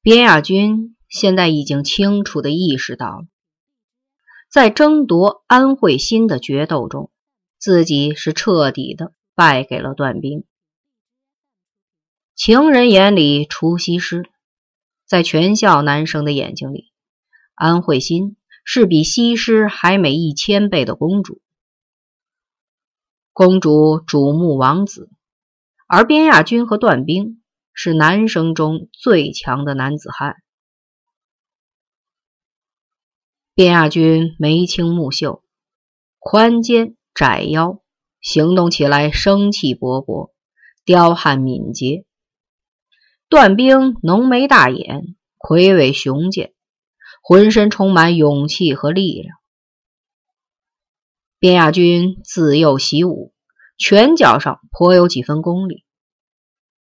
边亚军现在已经清楚的意识到了，在争夺安慧心的决斗中，自己是彻底的败给了段兵。情人眼里出西施，在全校男生的眼睛里，安慧心是比西施还美一千倍的公主。公主瞩目王子，而边亚军和段兵是男生中最强的男子汉。卞亚军眉清目秀，宽肩窄腰，行动起来生气勃勃，彪悍敏捷。段兵浓眉大眼，魁伟雄健，浑身充满勇气和力量。卞亚军自幼习武，拳脚上颇有几分功力。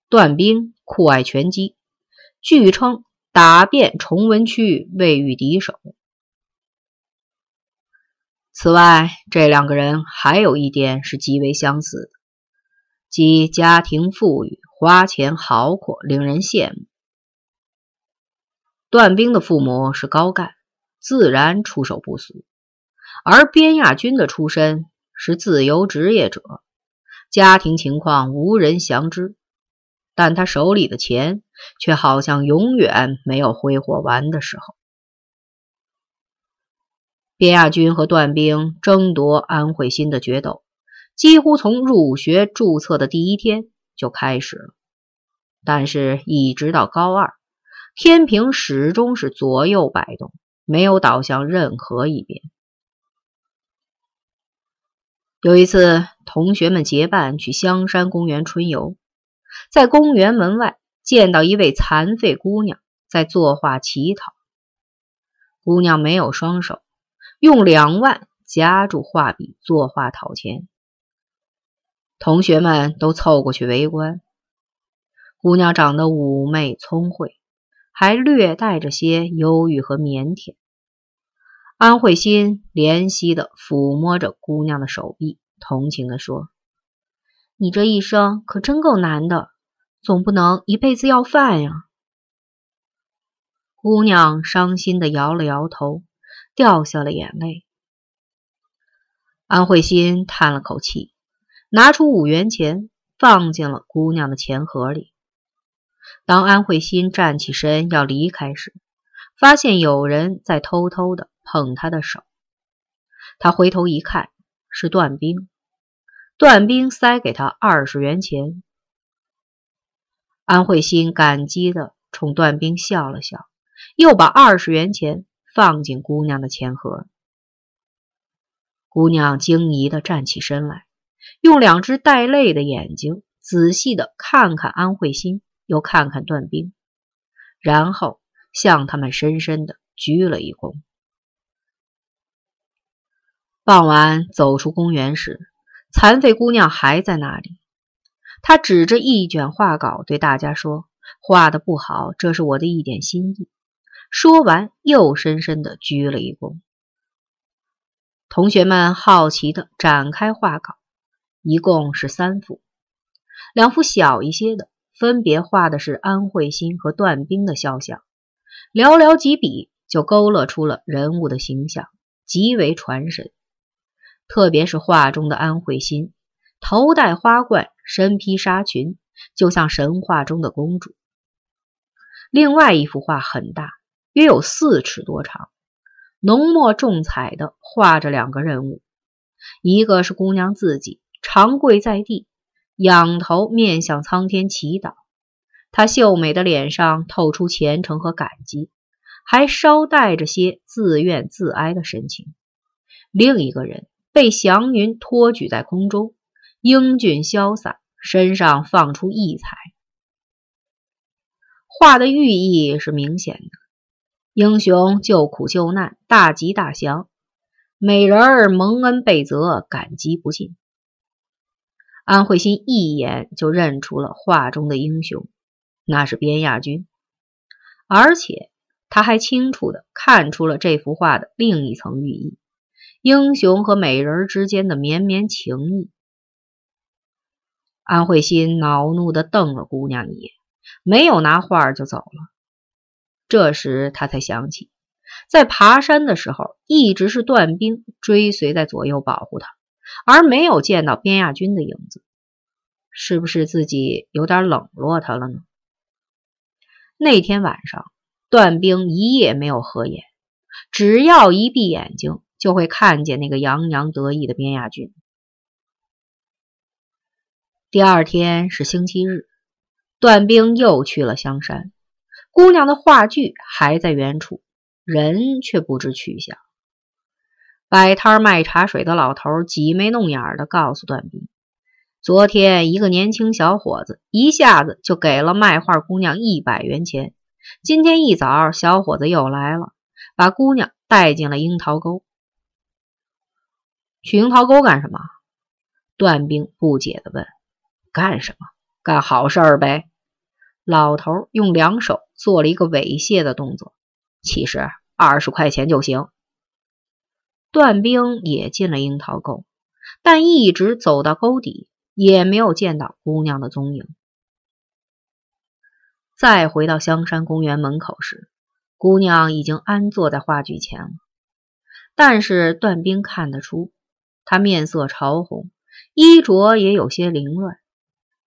段兵酷爱拳击，据称打遍崇文区未遇敌手。此外，这两个人还有一点是极为相似的，即家庭富裕，花钱豪阔，令人羡慕。段兵的父母是高干，自然出手不俗。而边亚军的出身是自由职业者，家庭情况无人详知，但他手里的钱却好像永远没有挥霍完的时候。边亚军和段兵争夺安慧心的决斗，几乎从入学注册的第一天就开始了，但是，一直到高二，天平始终是左右摆动，没有倒向任何一边。有一次，同学们结伴去香山公园春游，在公园门外见到一位残废姑娘在作画乞讨。姑娘没有双手，用两腕夹住画笔作画讨钱。同学们都凑过去围观。姑娘长得妩媚聪慧，还略带着些忧郁和腼腆。安慧心怜惜的抚摸着姑娘的手臂，同情的说：“你这一生可真够难的，总不能一辈子要饭呀。”姑娘伤心的摇了摇头，掉下了眼泪。安慧心叹了口气，拿出五元钱，放进了姑娘的钱盒里。当安慧心站起身要离开时，发现有人在偷偷的。碰她的手，她回头一看，是段兵。段兵塞给他二十元钱。安慧心感激的冲段兵笑了笑，又把二十元钱放进姑娘的钱盒。姑娘惊疑的站起身来，用两只带泪的眼睛仔细的看看安慧心，又看看段兵，然后向他们深深的鞠了一躬。傍晚走出公园时，残废姑娘还在那里。他指着一卷画稿对大家说：“画的不好，这是我的一点心意。”说完，又深深的鞠了一躬。同学们好奇的展开画稿，一共是三幅，两幅小一些的，分别画的是安慧心和段兵的肖像，寥寥几笔就勾勒出了人物的形象，极为传神。特别是画中的安慧心，头戴花冠，身披纱裙，就像神话中的公主。另外一幅画很大，约有四尺多长，浓墨重彩的画着两个人物，一个是姑娘自己，长跪在地，仰头面向苍天祈祷，她秀美的脸上透出虔诚和感激，还稍带着些自怨自哀的神情。另一个人。被祥云托举在空中，英俊潇洒，身上放出异彩。画的寓意是明显的：英雄救苦救难，大吉大祥；美人儿蒙恩被泽，感激不尽。安慧心一眼就认出了画中的英雄，那是边亚军，而且他还清楚的看出了这幅画的另一层寓意。英雄和美人之间的绵绵情谊，安慧心恼怒的瞪了姑娘一眼，没有拿画就走了。这时他才想起，在爬山的时候，一直是段兵追随在左右保护他，而没有见到边亚军的影子。是不是自己有点冷落他了呢？那天晚上，段兵一夜没有合眼，只要一闭眼睛，就会看见那个洋洋得意的边亚军。第二天是星期日，段兵又去了香山，姑娘的话剧还在原处，人却不知去向。摆摊卖茶水的老头挤眉弄眼的告诉段兵。昨天，一个年轻小伙子一下子就给了卖画姑娘一百元钱。今天一早，小伙子又来了，把姑娘带进了樱桃沟。去樱桃沟干什么？段兵不解的问。干什么？干好事儿呗。老头用两手做了一个猥亵的动作。其实二十块钱就行。段兵也进了樱桃沟，但一直走到沟底。也没有见到姑娘的踪影。再回到香山公园门口时，姑娘已经安坐在话剧前了。但是段兵看得出，她面色潮红，衣着也有些凌乱。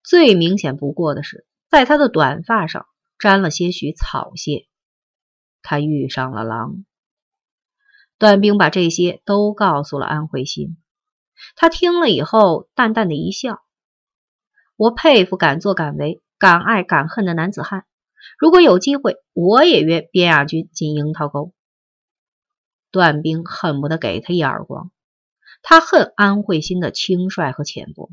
最明显不过的是，在他的短发上沾了些许草屑。他遇上了狼。段兵把这些都告诉了安慧心。他听了以后，淡淡的一笑：“我佩服敢作敢为、敢爱敢恨的男子汉。如果有机会，我也约边亚军进樱桃沟。”段兵恨不得给他一耳光。他恨安慧心的轻率和浅薄，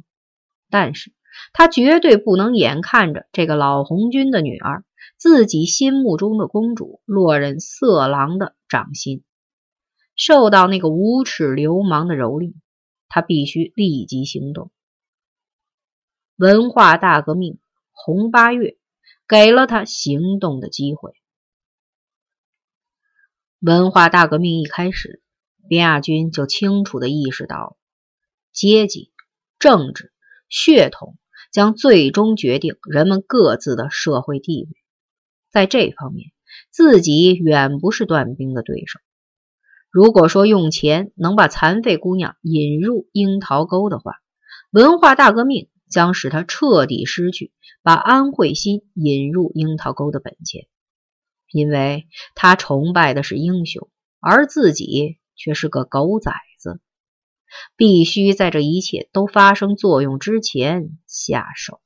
但是他绝对不能眼看着这个老红军的女儿，自己心目中的公主，落人色狼的掌心，受到那个无耻流氓的蹂躏。他必须立即行动。文化大革命，红八月给了他行动的机会。文化大革命一开始，边亚军就清楚的意识到，阶级、政治、血统将最终决定人们各自的社会地位。在这方面，自己远不是段兵的对手。如果说用钱能把残废姑娘引入樱桃沟的话，文化大革命将使他彻底失去把安慧心引入樱桃沟的本钱，因为他崇拜的是英雄，而自己却是个狗崽子，必须在这一切都发生作用之前下手。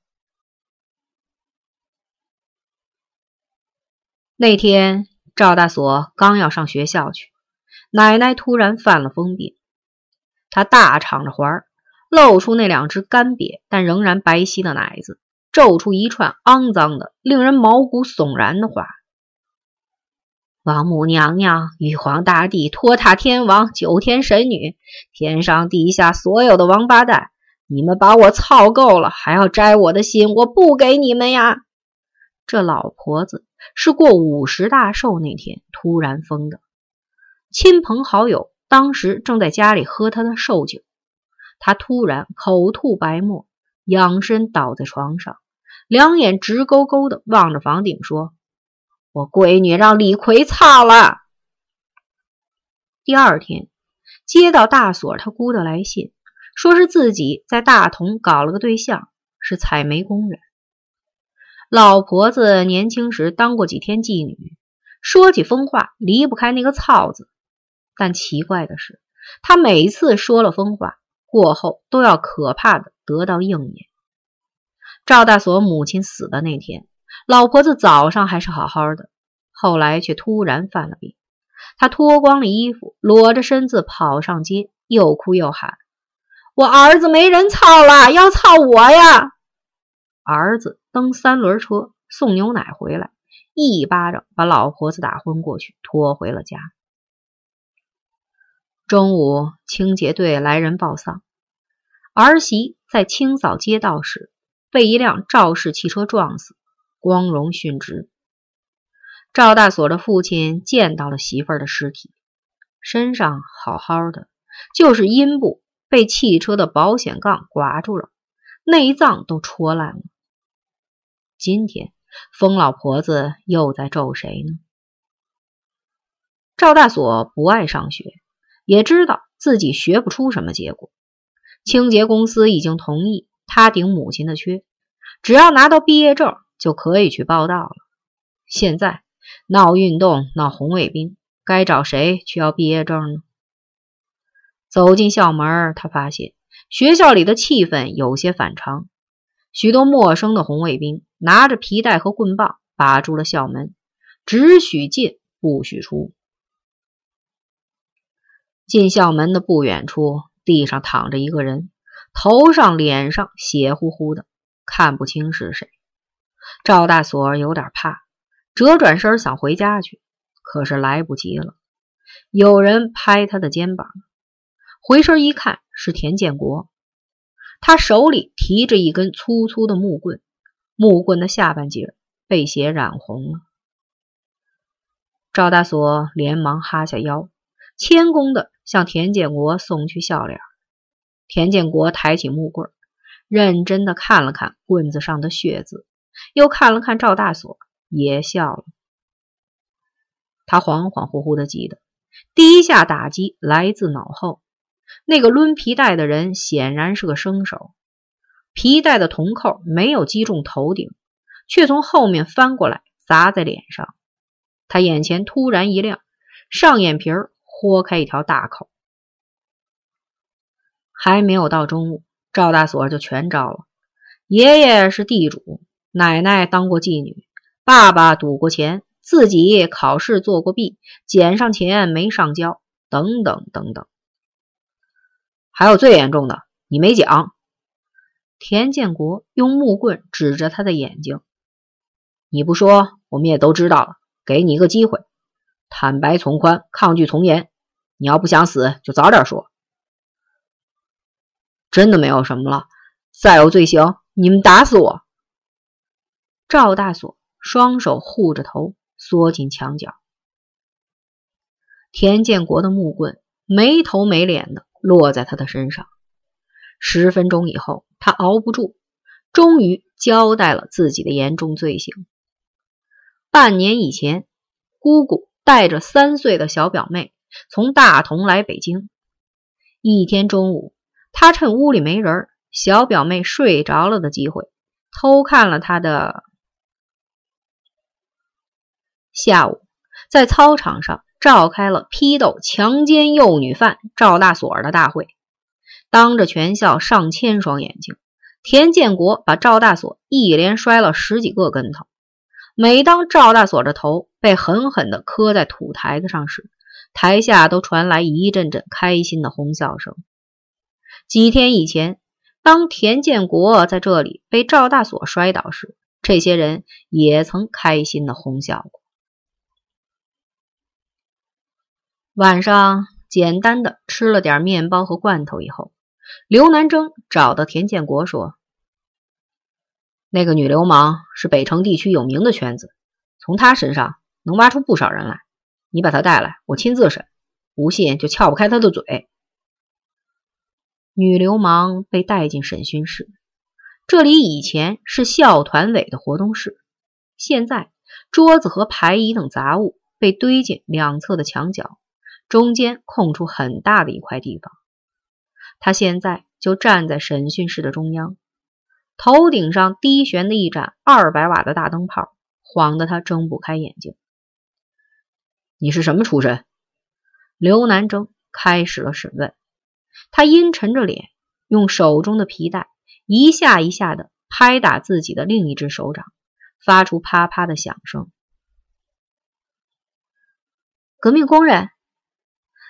那天，赵大锁刚要上学校去。奶奶突然犯了疯病，她大敞着怀，露出那两只干瘪但仍然白皙的奶子，咒出一串肮脏的、令人毛骨悚然的话：“王母娘娘、玉皇大帝、托塔天王、九天神女，天上地下所有的王八蛋，你们把我操够了，还要摘我的心，我不给你们呀！”这老婆子是过五十大寿那天突然疯的。亲朋好友当时正在家里喝他的寿酒，她突然口吐白沫，仰身倒在床上，两眼直勾勾的望着房顶，说：“我闺女让李逵操了。”第二天接到大锁他姑的来信，说是自己在大同搞了个对象，是采煤工人。老婆子年轻时当过几天妓女，说起疯话离不开那个“操”字。但奇怪的是，她每次说了疯话过后，都要可怕的得到应验。赵大锁母亲死的那天，老婆子早上还是好好的，后来却突然犯了病。她脱光了衣服，裸着身子跑上街，又哭又喊：“我儿子没人操了，要操我呀！”儿子蹬三轮车送牛奶回来，一巴掌把老婆子打昏过去，拖回了家。中午，清洁队来人报丧，儿媳在清扫街道时被一辆肇事汽车撞死，光荣殉职。赵大锁的父亲见到了媳妇儿的尸体，身上好好的，就是阴部被汽车的保险杠刮住了，内脏都戳烂了。今天，疯老婆子又在咒谁呢？赵大锁不爱上学，也知道自己学不出什么结果。清洁公司已经同意他顶母亲的缺，只要拿到毕业证就可以去报道了。现在闹运动、闹红卫兵，该找谁去要毕业证呢？走进校门，他发现学校里的气氛有些反常，许多陌生的红卫兵拿着皮带和棍棒把住了校门，只许进不许出。进校门的不远处，地上躺着一个人，头上、脸上血乎乎的，看不清是谁。赵大锁有点怕，折转身想回家去，可是来不及了。有人拍他的肩膀，回身一看，是田建国。他手里提着一根粗粗的木棍，木棍的下半截被血染红了。赵大锁连忙哈下腰，谦恭的。向田建国送去笑脸。田建国抬起木棍，认真的看了看棍子上的血渍，又看了看赵大锁，也笑了。他恍恍惚惚的记得，第一下打击来自脑后，那个抡皮带的人显然是个生手，皮带的铜扣没有击中头顶，却从后面翻过来砸在脸上。他眼前突然一亮，上眼皮。豁开一条大口，还没有到中午，赵大锁就全招了。爷爷是地主，奶奶当过妓女，爸爸赌过钱，自己考试做过弊，捡上钱没上交，等等等等。还有最严重的，你没讲。田建国用木棍指着他的眼睛：“你不说，我们也都知道了。给你一个机会。”坦白从宽，抗拒从严。你要不想死，就早点说。真的没有什么了。再有罪行，你们打死我！赵大锁双手护着头，缩进墙角。田建国的木棍没头没脸的落在他的身上。十分钟以后，他熬不住，终于交代了自己的严重罪行。半年以前，姑姑。带着三岁的小表妹从大同来北京。一天中午，他趁屋里没人，小表妹睡着了的机会，偷看了他的。下午，在操场上召开了批斗强奸幼女犯赵大锁的大会，当着全校上千双眼睛，田建国把赵大锁一连摔了十几个跟头。每当赵大锁的头被狠狠地磕在土台子上时，台下都传来一阵阵开心的哄笑声。几天以前，当田建国在这里被赵大锁摔倒时，这些人也曾开心的哄笑过。晚上简单的吃了点面包和罐头以后，刘南征找到田建国说。那个女流氓是北城地区有名的圈子，从她身上能挖出不少人来。你把她带来，我亲自审，不信就撬不开她的嘴。女流氓被带进审讯室，这里以前是校团委的活动室，现在桌子和排椅等杂物被堆进两侧的墙角，中间空出很大的一块地方。他现在就站在审讯室的中央。头顶上低悬的一盏二百瓦的大灯泡，晃得他睁不开眼睛。你是什么出身？刘南征开始了审问。他阴沉着脸，用手中的皮带一下一下的拍打自己的另一只手掌，发出啪啪的响声。革命工人。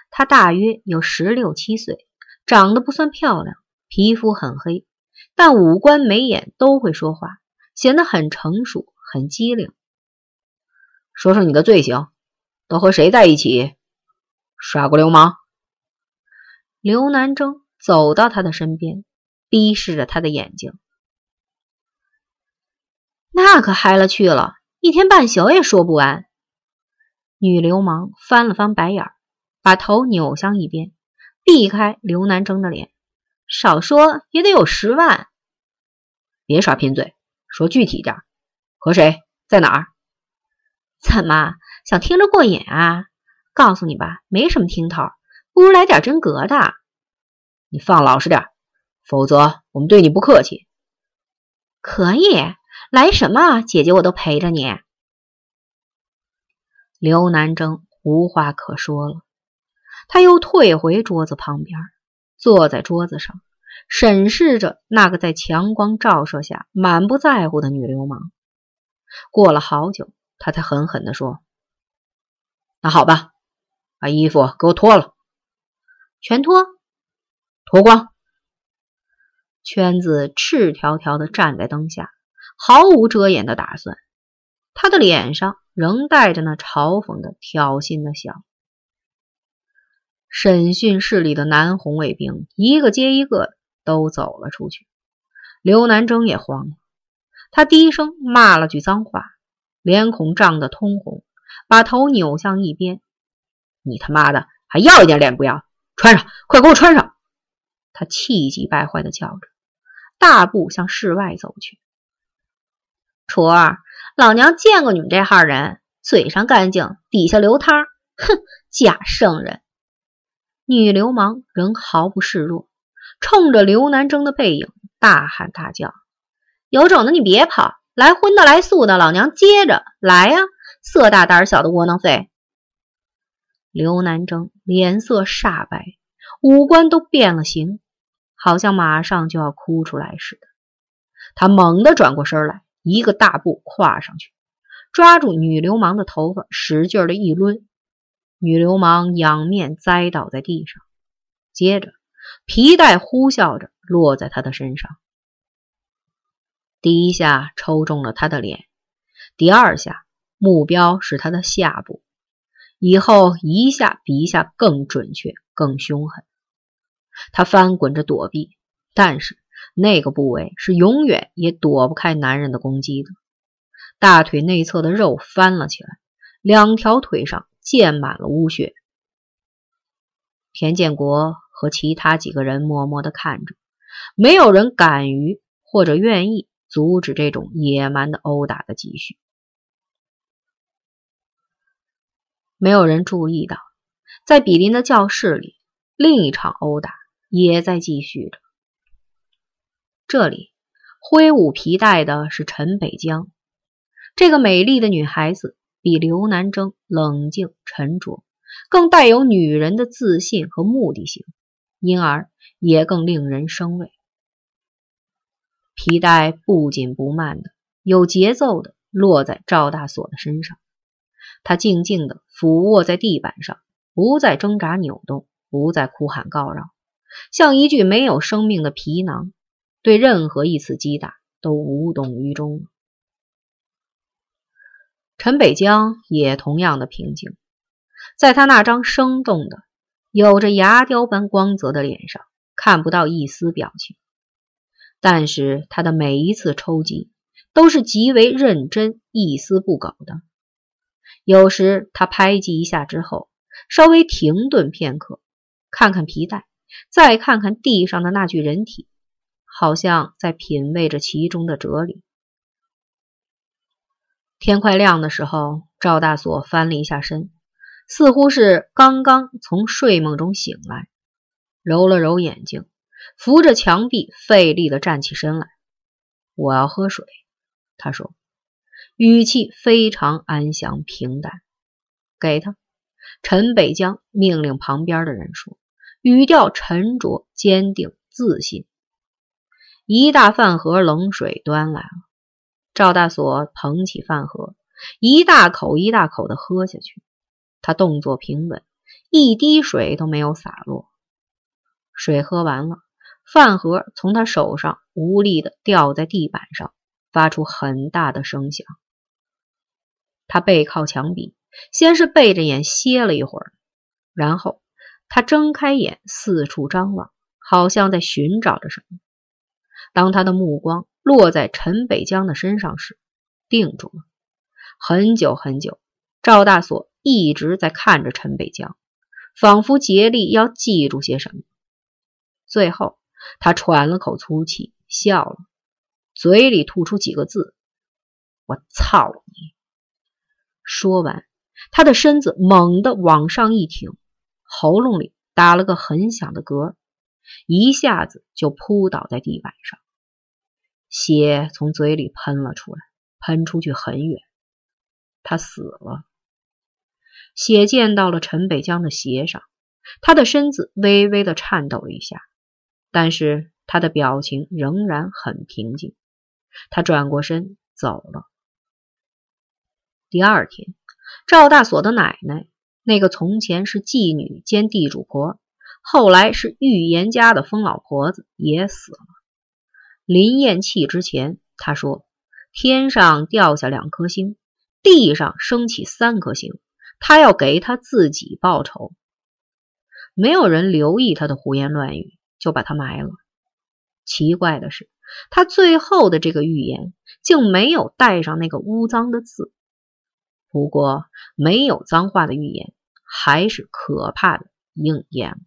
他大约有十六七岁，长得不算漂亮，皮肤很黑。但五官眉眼都会说话，显得很成熟、很机灵。说说你的罪行，都和谁在一起？耍过流氓？刘南征走到他的身边，逼视着他的眼睛。那可嗨了去了，一天半宿也说不完。女流氓翻了翻白眼儿，把头扭向一边，避开刘南征的脸。少说也得有十万，别耍贫嘴，说具体点，和谁，在哪儿？怎么想听着过瘾啊？告诉你吧，没什么听头，不如来点真格的。你放老实点，否则我们对你不客气。可以来什么，姐姐我都陪着你。刘南征无话可说了，他又退回桌子旁边，坐在桌子上，审视着那个在强光照射下满不在乎的女流氓。过了好久，他才狠狠地说：“那好吧，把衣服给我脱了，全脱，脱光。”圈子赤条条的站在灯下，毫无遮掩的打算。他的脸上仍带着那嘲讽的、挑衅的笑。审讯室里的南红卫兵一个接一个都走了出去。刘南征也慌了，他低声骂了句脏话，脸孔涨得通红，把头扭向一边：“你他妈的还要一点脸不要？穿上，快给我穿上！”他气急败坏的叫着。大步向室外走去。楚儿，老娘见过你们这号人，嘴上干净，底下流汤。哼，假圣人！女流氓仍毫不示弱，冲着刘南征的背影大喊大叫：“有种的你别跑，来荤的来素的，老娘接着来呀！色大胆小的窝囊废！”刘南征脸色煞白，五官都变了形。好像马上就要哭出来似的，他猛地转过身来，一个大步跨上去，抓住女流氓的头发，使劲的一抡，女流氓仰面栽倒在地上。接着，皮带呼啸着落在他的身上，第一下抽中了他的脸，第二下目标是他的下部，以后一下比一下更准确、更凶狠。他翻滚着躲避，但是那个部位是永远也躲不开男人的攻击的。大腿内侧的肉翻了起来，两条腿上溅满了污血。田建国和其他几个人默默的看着，没有人敢于或者愿意阻止这种野蛮的殴打的继续。没有人注意到，在比林的教室里，另一场殴打。也在继续着。这里挥舞皮带的是陈北江，这个美丽的女孩子比刘南征冷静沉着，更带有女人的自信和目的性，因而也更令人生畏。皮带不紧不慢的、有节奏的落在赵大锁的身上，他静静的俯卧在地板上，不再挣扎扭动，不再哭喊告饶。像一具没有生命的皮囊，对任何一次击打都无动于衷。陈北江也同样的平静，在他那张生动的、有着牙雕般光泽的脸上看不到一丝表情，但是他的每一次抽击都是极为认真、一丝不苟的。有时他拍击一下之后，稍微停顿片刻，看看皮带。再看看地上的那具人体，好像在品味着其中的哲理。天快亮的时候，赵大锁翻了一下身，似乎是刚刚从睡梦中醒来，揉了揉眼睛，扶着墙壁，费力的站起身来。我要喝水，他说，语气非常安详平淡。给他，陈北江命令旁边的人说。语调沉着、坚定、自信。一大饭盒冷水端来了，赵大锁捧起饭盒，一大口一大口的喝下去。他动作平稳，一滴水都没有洒落。水喝完了，饭盒从他手上无力的掉在地板上，发出很大的声响。他背靠墙壁，先是背着眼歇了一会儿，然后。他睁开眼，四处张望，好像在寻找着什么。当他的目光落在陈北江的身上时，定住了。很久很久，赵大锁一直在看着陈北江，仿佛竭力要记住些什么。最后，他喘了口粗气，笑了，嘴里吐出几个字：“我操你！”说完，他的身子猛地往上一挺，喉咙里打了个很响的嗝，一下子就扑倒在地板上，血从嘴里喷了出来，喷出去很远。他死了，血溅到了陈北江的鞋上，他的身子微微的颤抖了一下，但是他的表情仍然很平静。他转过身走了。第二天，赵大锁的奶奶，那个从前是妓女兼地主婆，后来是预言家的疯老婆子也死了。临咽气之前，他说：“天上掉下两颗星，地上升起三颗星，他要给他自己报仇。”没有人留意他的胡言乱语，就把他埋了。奇怪的是，他最后的这个预言竟没有带上那个污脏的字。不过，没有脏话的预言还是可怕的应验了。